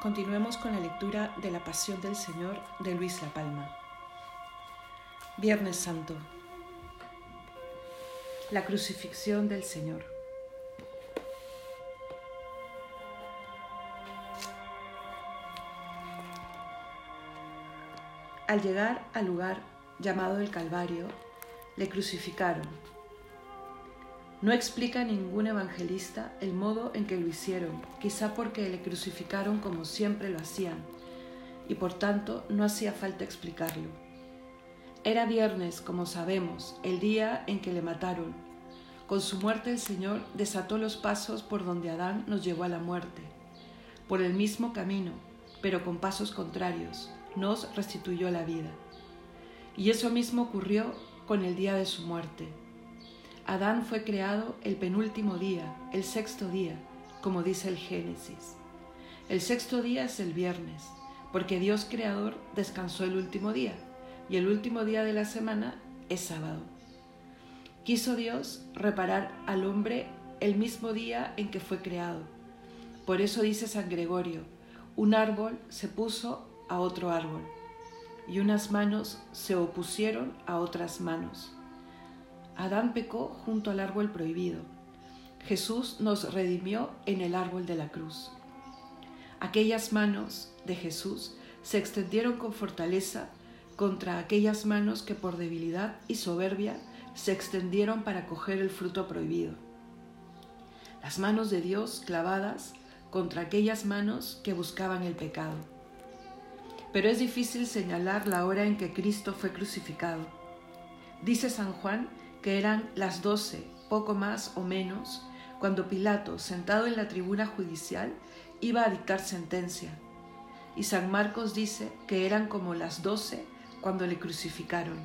Continuemos con la lectura de la Pasión del Señor de Luis La Palma. Viernes Santo. La crucifixión del Señor. Al llegar al lugar llamado el Calvario, le crucificaron no explica ningún evangelista el modo en que lo hicieron, quizá porque le crucificaron como siempre lo hacían, y por tanto no hacía falta explicarlo. Era viernes, como sabemos, el día en que le mataron. Con su muerte el Señor desató los pasos por donde Adán nos llevó a la muerte. Por el mismo camino, pero con pasos contrarios, nos restituyó la vida. Y eso mismo ocurrió con el día de su muerte Adán fue creado el penúltimo día, el sexto día, como dice el Génesis. El sexto día es el viernes, porque Dios Creador descansó el último día, y el último día de la semana es sábado. Quiso Dios reparar al hombre el mismo día en que fue creado. Por eso dice San Gregorio, un árbol se puso a otro árbol, y unas manos se opusieron a otras manos Adán pecó junto al árbol prohibido. Jesús nos redimió en el árbol de la cruz. Aquellas manos de Jesús se extendieron con fortaleza contra aquellas manos que por debilidad y soberbia se extendieron para coger el fruto prohibido. Las manos de Dios clavadas contra aquellas manos que buscaban el pecado. Pero es difícil señalar la hora en que Cristo fue crucificado. Dice San Juan que eran las doce, poco más o menos, cuando Pilato, sentado en la tribuna judicial, iba a dictar sentencia. Y San Marcos dice que eran como las doce cuando le crucificaron.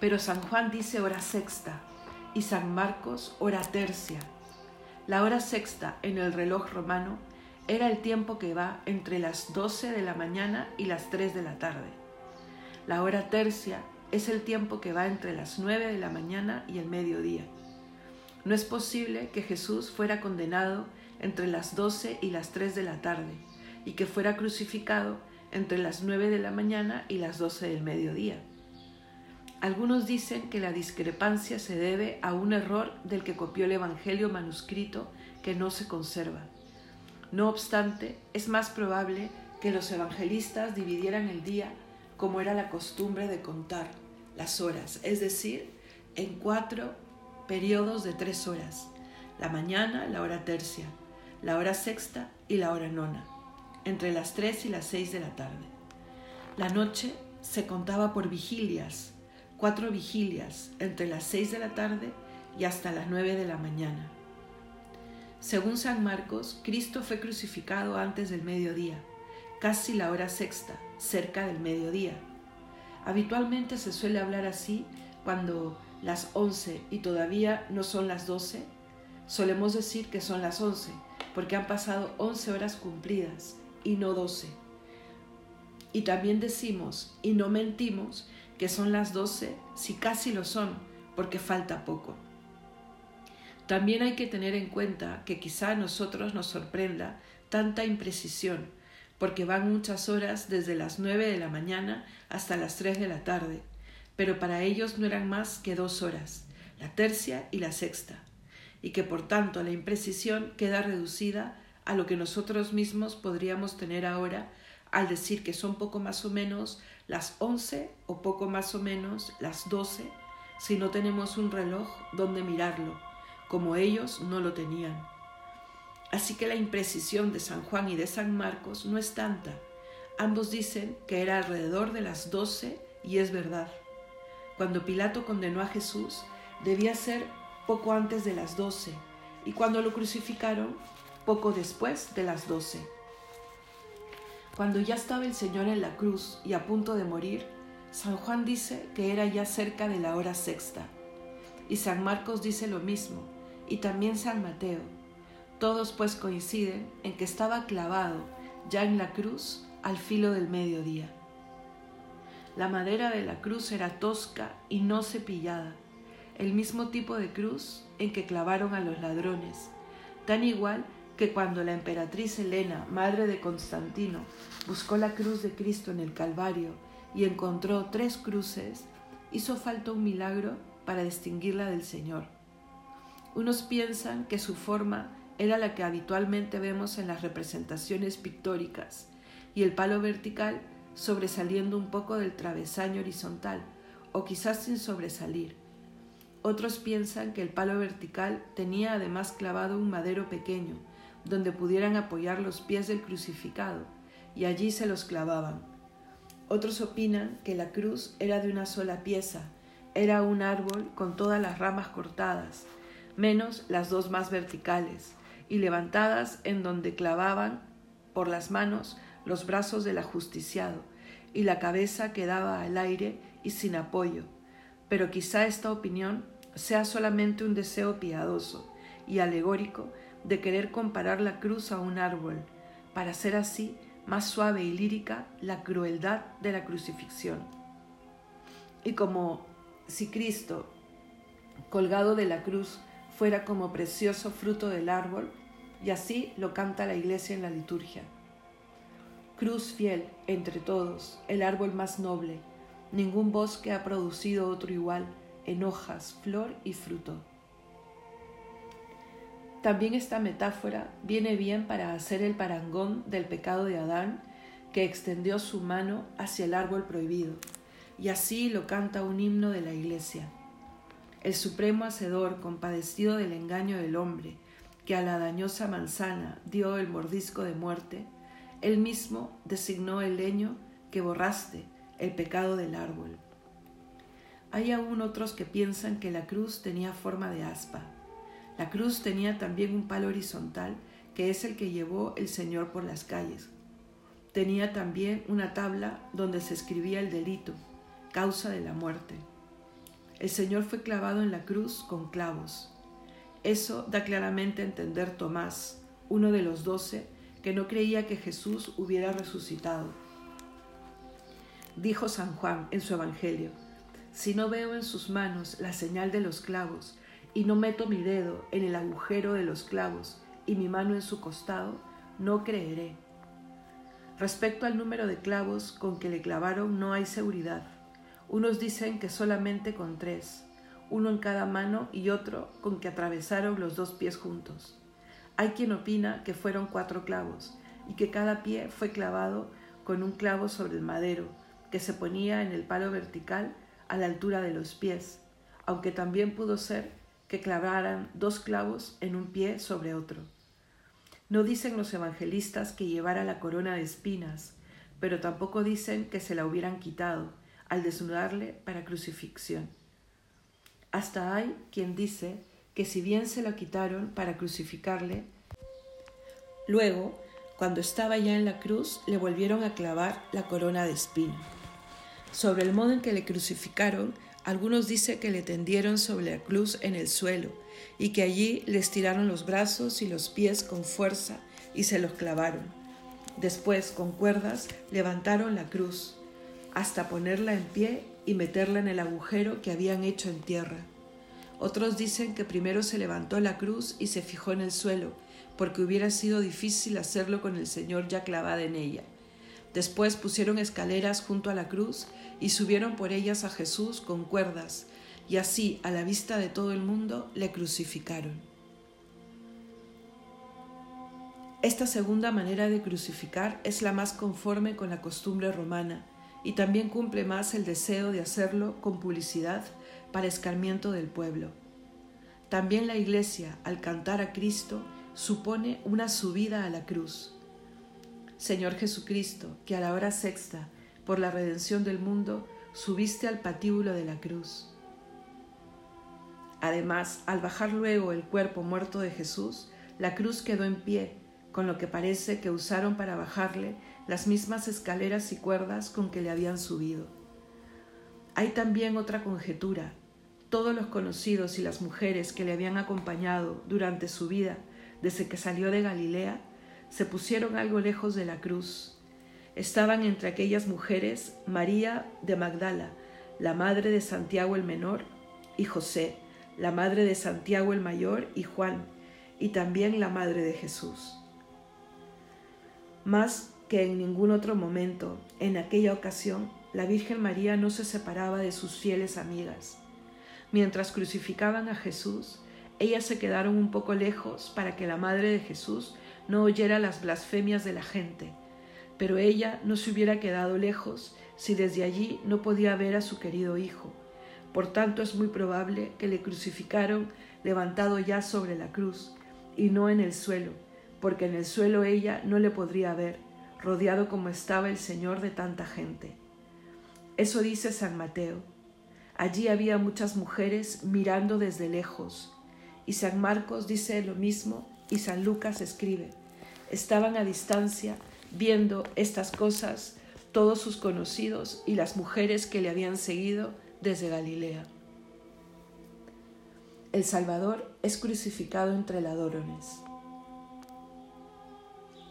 Pero San Juan dice hora sexta y San Marcos hora tercia. La hora sexta en el reloj romano era el tiempo que va entre las doce de la mañana y las tres de la tarde. La hora tercia es el tiempo que va entre las nueve de la mañana y el mediodía. No es posible que Jesús fuera condenado entre las doce y las tres de la tarde y que fuera crucificado entre las nueve de la mañana y las doce del mediodía. Algunos dicen que la discrepancia se debe a un error del que copió el Evangelio manuscrito que no se conserva. No obstante, es más probable que los evangelistas dividieran el día como era la costumbre de contar las horas, es decir, en cuatro periodos de tres horas, la mañana, la hora tercia, la hora sexta y la hora nona, entre las tres y las seis de la tarde. La noche se contaba por vigilias, cuatro vigilias, entre las seis de la tarde y hasta las nueve de la mañana. Según San Marcos, Cristo fue crucificado antes del mediodía, casi la hora sexta, cerca del mediodía Habitualmente se suele hablar así cuando las 11 y todavía no son las 12. Solemos decir que son las 11 porque han pasado 11 horas cumplidas y no 12. Y también decimos y no mentimos que son las 12 si casi lo son porque falta poco. También hay que tener en cuenta que quizá a nosotros nos sorprenda tanta imprecisión porque van muchas horas desde las nueve de la mañana hasta las tres de la tarde, pero para ellos no eran más que dos horas, la tercia y la sexta, y que por tanto la imprecisión queda reducida a lo que nosotros mismos podríamos tener ahora al decir que son poco más o menos las once o poco más o menos las doce si no tenemos un reloj donde mirarlo, como ellos no lo tenían. Así que la imprecisión de San Juan y de San Marcos no es tanta. Ambos dicen que era alrededor de las doce y es verdad. Cuando Pilato condenó a Jesús, debía ser poco antes de las doce y cuando lo crucificaron, poco después de las doce. Cuando ya estaba el Señor en la cruz y a punto de morir, San Juan dice que era ya cerca de la hora sexta. Y San Marcos dice lo mismo, y también San Mateo. Todos pues coinciden en que estaba clavado ya en la cruz al filo del mediodía. La madera de la cruz era tosca y no cepillada, el mismo tipo de cruz en que clavaron a los ladrones, tan igual que cuando la emperatriz Helena, madre de Constantino, buscó la cruz de Cristo en el Calvario y encontró tres cruces, hizo falta un milagro para distinguirla del Señor. Unos piensan que su forma era la que habitualmente vemos en las representaciones pictóricas y el palo vertical sobresaliendo un poco del travesaño horizontal, o quizás sin sobresalir. Otros piensan que el palo vertical tenía además clavado un madero pequeño, donde pudieran apoyar los pies del crucificado, y allí se los clavaban. Otros opinan que la cruz era de una sola pieza, era un árbol con todas las ramas cortadas, menos las dos más verticales, y levantadas en donde clavaban por las manos los brazos del ajusticiado, y la cabeza quedaba al aire y sin apoyo. Pero quizá esta opinión sea solamente un deseo piadoso y alegórico de querer comparar la cruz a un árbol, para hacer así más suave y lírica la crueldad de la crucifixión. Y como si Cristo, colgado de la cruz, fuera como precioso fruto del árbol, y así lo canta la iglesia en la liturgia. Cruz fiel entre todos, el árbol más noble, ningún bosque ha producido otro igual en hojas, flor y fruto. También esta metáfora viene bien para hacer el parangón del pecado de Adán, que extendió su mano hacia el árbol prohibido, y así lo canta un himno de la iglesia. El supremo hacedor, compadecido del engaño del hombre, que a la dañosa manzana dio el mordisco de muerte, él mismo designó el leño que borraste, el pecado del árbol. Hay aún otros que piensan que la cruz tenía forma de aspa. La cruz tenía también un palo horizontal, que es el que llevó el Señor por las calles. Tenía también una tabla donde se escribía el delito, causa de la muerte. El Señor fue clavado en la cruz con clavos. Eso da claramente a entender Tomás, uno de los doce, que no creía que Jesús hubiera resucitado. Dijo San Juan en su Evangelio, si no veo en sus manos la señal de los clavos, y no meto mi dedo en el agujero de los clavos y mi mano en su costado, no creeré. Respecto al número de clavos con que le clavaron no hay seguridad. Unos dicen que solamente con tres, uno en cada mano y otro con que atravesaron los dos pies juntos. Hay quien opina que fueron cuatro clavos y que cada pie fue clavado con un clavo sobre el madero que se ponía en el palo vertical a la altura de los pies, aunque también pudo ser que clavaran dos clavos en un pie sobre otro. No dicen los evangelistas que llevara la corona de espinas, pero tampoco dicen que se la hubieran quitado al desnudarle para crucifixión. Hasta hay quien dice que si bien se la quitaron para crucificarle, luego, cuando estaba ya en la cruz, le volvieron a clavar la corona de espino. Sobre el modo en que le crucificaron, algunos dicen que le tendieron sobre la cruz en el suelo y que allí le estiraron los brazos y los pies con fuerza y se los clavaron. Después, con cuerdas, levantaron la cruz hasta ponerla en pie y meterla en el agujero que habían hecho en tierra. Otros dicen que primero se levantó la cruz y se fijó en el suelo, porque hubiera sido difícil hacerlo con el Señor ya clavada en ella. Después pusieron escaleras junto a la cruz y subieron por ellas a Jesús con cuerdas, y así, a la vista de todo el mundo, le crucificaron. Esta segunda manera de crucificar es la más conforme con la costumbre romana y también cumple más el deseo de hacerlo con publicidad para escarmiento del pueblo. También la Iglesia, al cantar a Cristo, supone una subida a la cruz. Señor Jesucristo, que a la hora sexta, por la redención del mundo, subiste al patíbulo de la cruz. Además, al bajar luego el cuerpo muerto de Jesús, la cruz quedó en pie, con lo que parece que usaron para bajarle las mismas escaleras y cuerdas con que le habían subido. Hay también otra conjetura, todos los conocidos y las mujeres que le habían acompañado durante su vida desde que salió de Galilea se pusieron algo lejos de la cruz. Estaban entre aquellas mujeres María de Magdala, la madre de Santiago el menor, y José, la madre de Santiago el mayor, y Juan, y también la madre de Jesús. Más que en ningún otro momento, en aquella ocasión, la Virgen María no se separaba de sus fieles amigas. Mientras crucificaban a Jesús, ellas se quedaron un poco lejos para que la madre de Jesús no oyera las blasfemias de la gente, pero ella no se hubiera quedado lejos si desde allí no podía ver a su querido hijo. Por tanto es muy probable que le crucificaron levantado ya sobre la cruz y no en el suelo, porque en el suelo ella no le podría ver, rodeado como estaba el Señor de tanta gente. Eso dice San Mateo. Allí había muchas mujeres mirando desde lejos, y San Marcos dice lo mismo y San Lucas escribe. Estaban a distancia viendo estas cosas todos sus conocidos y las mujeres que le habían seguido desde Galilea. El Salvador es crucificado entre ladrones.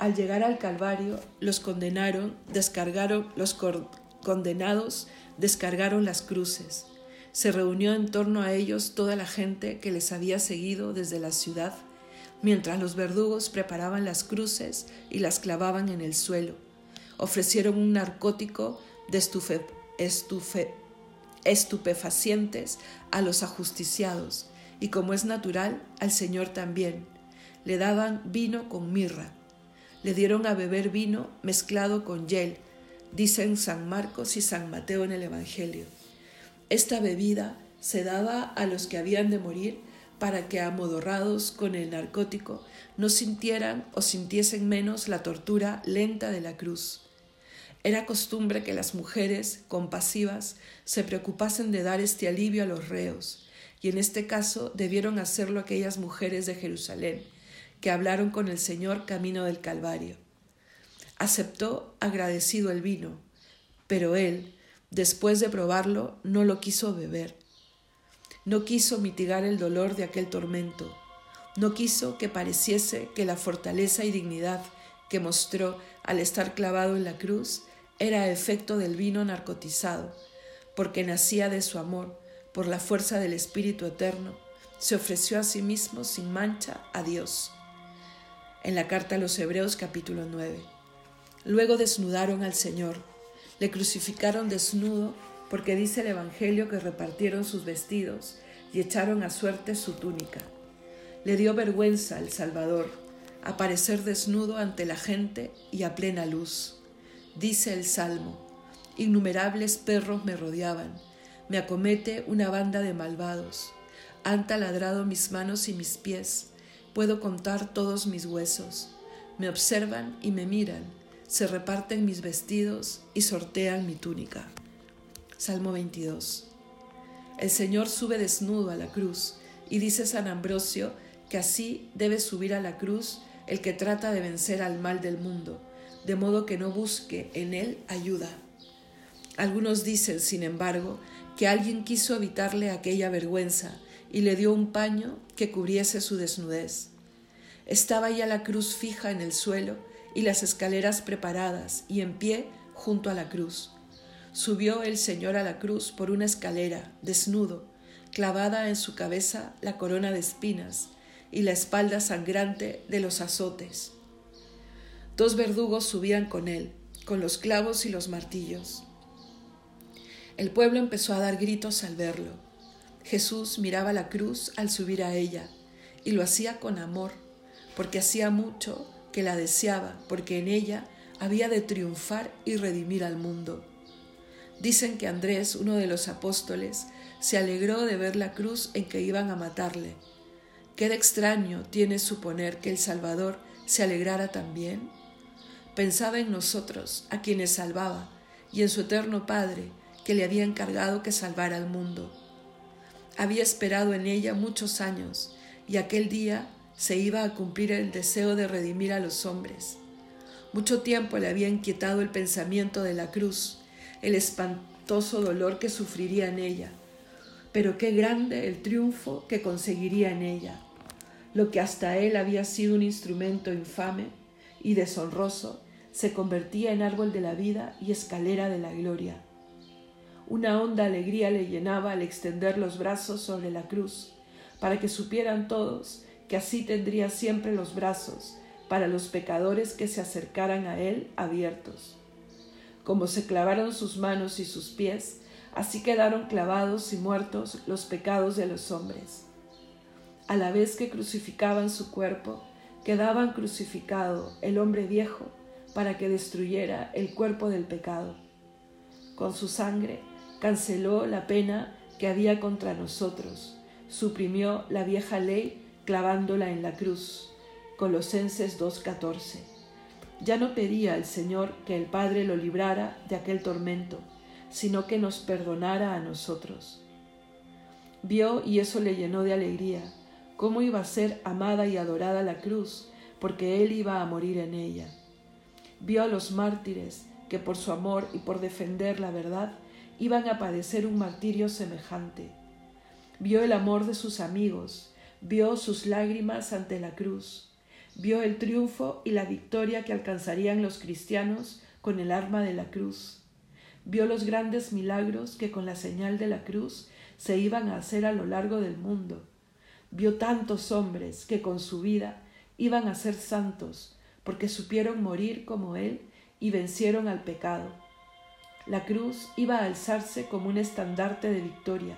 Al llegar al Calvario, los condenaron, descargaron, los condenados descargaron las cruces. Se reunió en torno a ellos toda la gente que les había seguido desde la ciudad, mientras los verdugos preparaban las cruces y las clavaban en el suelo. Ofrecieron un narcótico de estupefacientes a los ajusticiados y como es natural, al Señor también. Le daban vino con mirra le dieron a beber vino mezclado con hiel, dicen San Marcos y San Mateo en el Evangelio. Esta bebida se daba a los que habían de morir para que, amodorrados con el narcótico, no sintieran o sintiesen menos la tortura lenta de la cruz. Era costumbre que las mujeres compasivas se preocupasen de dar este alivio a los reos, y en este caso debieron hacerlo aquellas mujeres de Jerusalén, que hablaron con el Señor camino del Calvario. Aceptó agradecido el vino, pero él, después de probarlo, no lo quiso beber. No quiso mitigar el dolor de aquel tormento. No quiso que pareciese que la fortaleza y dignidad que mostró al estar clavado en la cruz era efecto del vino narcotizado, porque nacía de su amor, por la fuerza del Espíritu Eterno, se ofreció a sí mismo sin mancha a Dios en la carta a los Hebreos capítulo 9. Luego desnudaron al Señor, le crucificaron desnudo porque dice el Evangelio que repartieron sus vestidos y echaron a suerte su túnica. Le dio vergüenza al Salvador aparecer desnudo ante la gente y a plena luz. Dice el Salmo, innumerables perros me rodeaban, me acomete una banda de malvados, han taladrado mis manos y mis pies, Puedo contar todos mis huesos. Me observan y me miran. Se reparten mis vestidos y sortean mi túnica. Salmo 22. El Señor sube desnudo a la cruz y dice San Ambrosio que así debe subir a la cruz el que trata de vencer al mal del mundo, de modo que no busque en él ayuda. Algunos dicen, sin embargo, que alguien quiso evitarle aquella vergüenza y le dio un paño que cubriese su desnudez. Estaba ya la cruz fija en el suelo y las escaleras preparadas y en pie junto a la cruz. Subió el Señor a la cruz por una escalera, desnudo, clavada en su cabeza la corona de espinas y la espalda sangrante de los azotes. Dos verdugos subían con él, con los clavos y los martillos. El pueblo empezó a dar gritos al verlo. Jesús miraba la cruz al subir a ella y lo hacía con amor, porque hacía mucho que la deseaba, porque en ella había de triunfar y redimir al mundo. Dicen que Andrés, uno de los apóstoles, se alegró de ver la cruz en que iban a matarle. Qué de extraño tiene suponer que el Salvador se alegrara también. Pensaba en nosotros, a quienes salvaba, y en su eterno Padre, que le había encargado que salvara al mundo. Había esperado en ella muchos años y aquel día se iba a cumplir el deseo de redimir a los hombres. Mucho tiempo le había inquietado el pensamiento de la cruz, el espantoso dolor que sufriría en ella, pero qué grande el triunfo que conseguiría en ella. Lo que hasta él había sido un instrumento infame y deshonroso, se convertía en árbol de la vida y escalera de la gloria. Una honda alegría le llenaba al extender los brazos sobre la cruz, para que supieran todos que así tendría siempre los brazos para los pecadores que se acercaran a él abiertos. Como se clavaron sus manos y sus pies, así quedaron clavados y muertos los pecados de los hombres. A la vez que crucificaban su cuerpo, quedaban crucificado el hombre viejo para que destruyera el cuerpo del pecado. Con su sangre canceló la pena que había contra nosotros, suprimió la vieja ley clavándola en la cruz. Colosenses 2.14. Ya no pedía al Señor que el Padre lo librara de aquel tormento, sino que nos perdonara a nosotros. Vio y eso le llenó de alegría, cómo iba a ser amada y adorada la cruz, porque Él iba a morir en ella. Vio a los mártires que por su amor y por defender la verdad iban a padecer un martirio semejante. Vio el amor de sus amigos, vio sus lágrimas ante la cruz, vio el triunfo y la victoria que alcanzarían los cristianos con el arma de la cruz, vio los grandes milagros que con la señal de la cruz se iban a hacer a lo largo del mundo, vio tantos hombres que con su vida iban a ser santos, porque supieron morir como Él y vencieron al pecado. La cruz iba a alzarse como un estandarte de victoria,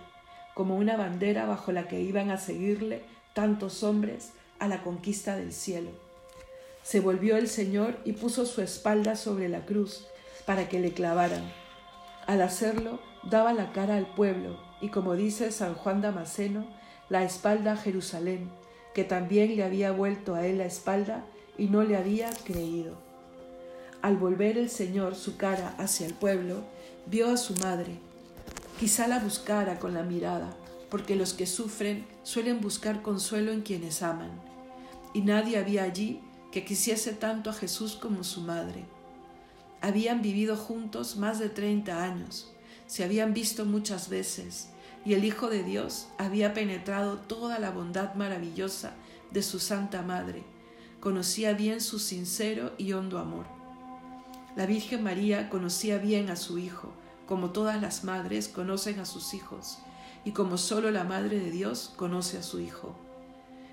como una bandera bajo la que iban a seguirle tantos hombres a la conquista del cielo. Se volvió el Señor y puso su espalda sobre la cruz para que le clavaran. Al hacerlo, daba la cara al pueblo y, como dice San Juan Damasceno, la espalda a Jerusalén, que también le había vuelto a él la espalda y no le había creído. Al volver el Señor su cara hacia el pueblo, vio a su madre. Quizá la buscara con la mirada, porque los que sufren suelen buscar consuelo en quienes aman, y nadie había allí que quisiese tanto a Jesús como su madre. Habían vivido juntos más de treinta años, se habían visto muchas veces, y el Hijo de Dios había penetrado toda la bondad maravillosa de su Santa Madre, conocía bien su sincero y hondo amor. La Virgen María conocía bien a su Hijo, como todas las madres conocen a sus hijos, y como solo la Madre de Dios conoce a su Hijo.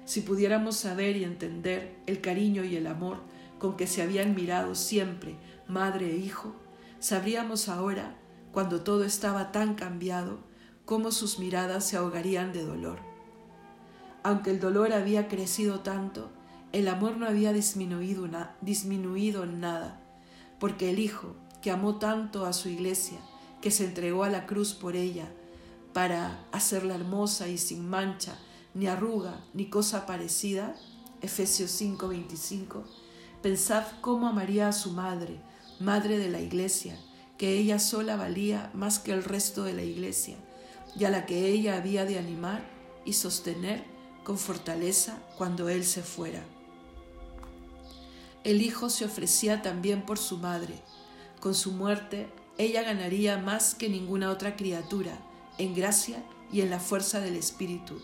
Si pudiéramos saber y entender el cariño y el amor con que se habían mirado siempre madre e hijo, sabríamos ahora, cuando todo estaba tan cambiado, cómo sus miradas se ahogarían de dolor. Aunque el dolor había crecido tanto, el amor no había disminuido, disminuido en nada, porque el Hijo, que amó tanto a su iglesia, que se entregó a la cruz por ella, para hacerla hermosa y sin mancha, ni arruga, ni cosa parecida, Efesios 5:25, pensad cómo amaría a su madre, madre de la iglesia, que ella sola valía más que el resto de la iglesia, y a la que ella había de animar y sostener con fortaleza cuando él se fuera. El Hijo se ofrecía también por su madre. Con su muerte, ella ganaría más que ninguna otra criatura en gracia y en la fuerza del Espíritu.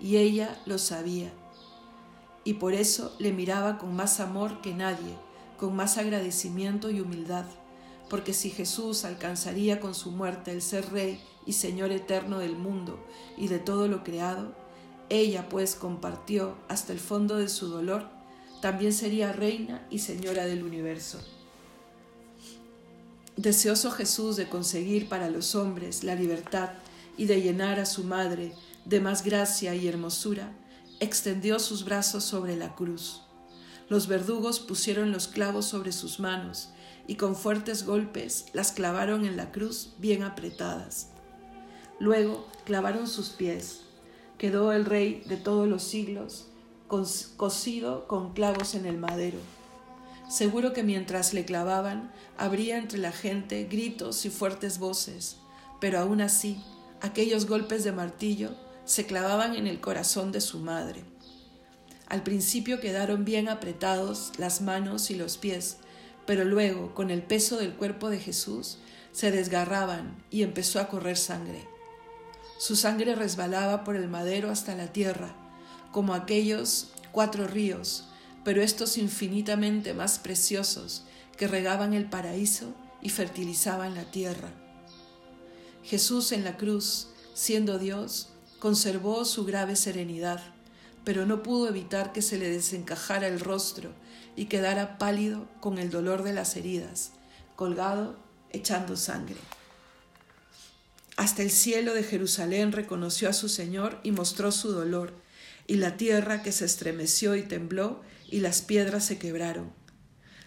Y ella lo sabía. Y por eso le miraba con más amor que nadie, con más agradecimiento y humildad porque si Jesús alcanzaría con su muerte el ser Rey y Señor eterno del mundo y de todo lo creado, ella pues compartió hasta el fondo de su dolor, también sería Reina y Señora del universo. Deseoso Jesús de conseguir para los hombres la libertad y de llenar a su madre de más gracia y hermosura, extendió sus brazos sobre la cruz. Los verdugos pusieron los clavos sobre sus manos y con fuertes golpes las clavaron en la cruz bien apretadas. Luego clavaron sus pies. Quedó el rey de todos los siglos cosido con clavos en el madero. Seguro que mientras le clavaban habría entre la gente gritos y fuertes voces, pero aún así aquellos golpes de martillo se clavaban en el corazón de su madre. Al principio quedaron bien apretados las manos y los pies, pero luego, con el peso del cuerpo de Jesús, se desgarraban y empezó a correr sangre. Su sangre resbalaba por el madero hasta la tierra, como aquellos cuatro ríos, pero estos infinitamente más preciosos que regaban el paraíso y fertilizaban la tierra. Jesús en la cruz, siendo Dios, conservó su grave serenidad, pero no pudo evitar que se le desencajara el rostro y quedara pálido con el dolor de las heridas, colgado, echando sangre. Hasta el cielo de Jerusalén reconoció a su Señor y mostró su dolor, y la tierra que se estremeció y tembló, y las piedras se quebraron.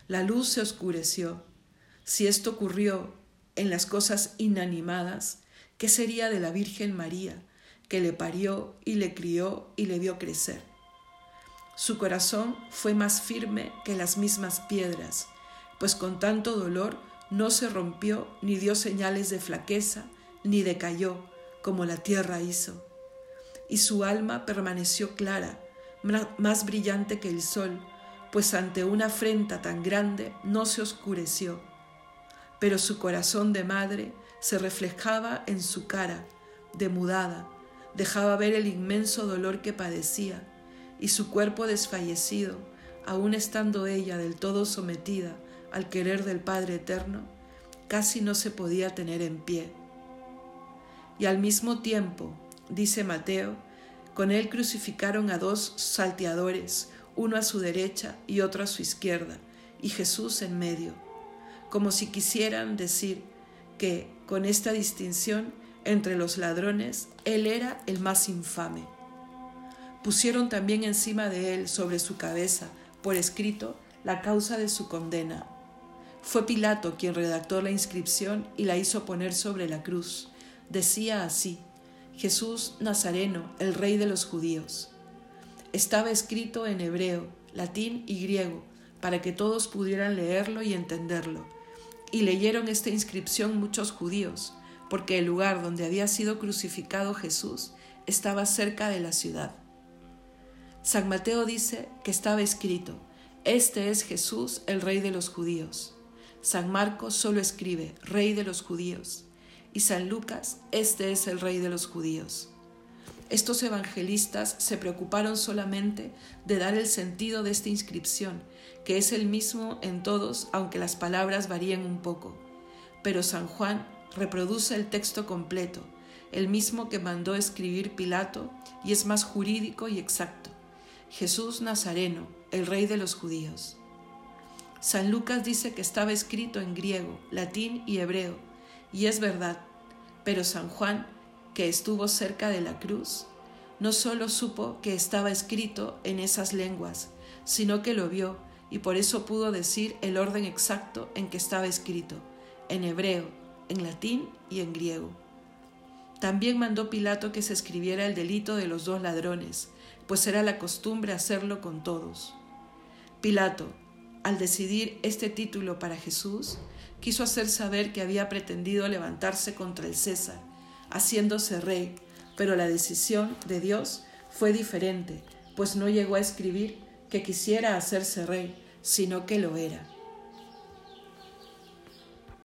La luz se oscureció. Si esto ocurrió en las cosas inanimadas, ¿qué sería de la Virgen María, que le parió y le crió y le vio crecer? Su corazón fue más firme que las mismas piedras, pues con tanto dolor no se rompió ni dio señales de flaqueza, ni decayó, como la tierra hizo. Y su alma permaneció clara, más brillante que el sol, pues ante una afrenta tan grande no se oscureció. Pero su corazón de madre se reflejaba en su cara, demudada, dejaba ver el inmenso dolor que padecía, y su cuerpo desfallecido, aun estando ella del todo sometida al querer del Padre Eterno, casi no se podía tener en pie y al mismo tiempo, dice Mateo, con él crucificaron a dos salteadores, uno a su derecha y otro a su izquierda, y Jesús en medio, como si quisieran decir que con esta distinción entre los ladrones, él era el más infame. Pusieron también encima de él, sobre su cabeza, por escrito, la causa de su condena. Fue Pilato quien redactó la inscripción y la hizo poner sobre la cruz decía así, Jesús Nazareno, el rey de los judíos. Estaba escrito en hebreo, latín y griego, para que todos pudieran leerlo y entenderlo. Y leyeron esta inscripción muchos judíos, porque el lugar donde había sido crucificado Jesús estaba cerca de la ciudad. San Mateo dice que estaba escrito, Este es Jesús, el rey de los judíos. San Marcos solo escribe, Rey de los judíos y San Lucas, este es el rey de los judíos. Estos evangelistas se preocuparon solamente de dar el sentido de esta inscripción, que es el mismo en todos, aunque las palabras varíen un poco. Pero San Juan reproduce el texto completo, el mismo que mandó escribir Pilato, y es más jurídico y exacto. Jesús Nazareno, el rey de los judíos. San Lucas dice que estaba escrito en griego, latín y hebreo, y es verdad, pero San Juan, que estuvo cerca de la cruz, no solo supo que estaba escrito en esas lenguas, sino que lo vio y por eso pudo decir el orden exacto en que estaba escrito, en hebreo, en latín y en griego. También mandó Pilato que se escribiera el delito de los dos ladrones, pues era la costumbre hacerlo con todos. Pilato, al decidir este título para Jesús, quiso hacer saber que había pretendido levantarse contra el César, haciéndose rey, pero la decisión de Dios fue diferente, pues no llegó a escribir que quisiera hacerse rey, sino que lo era.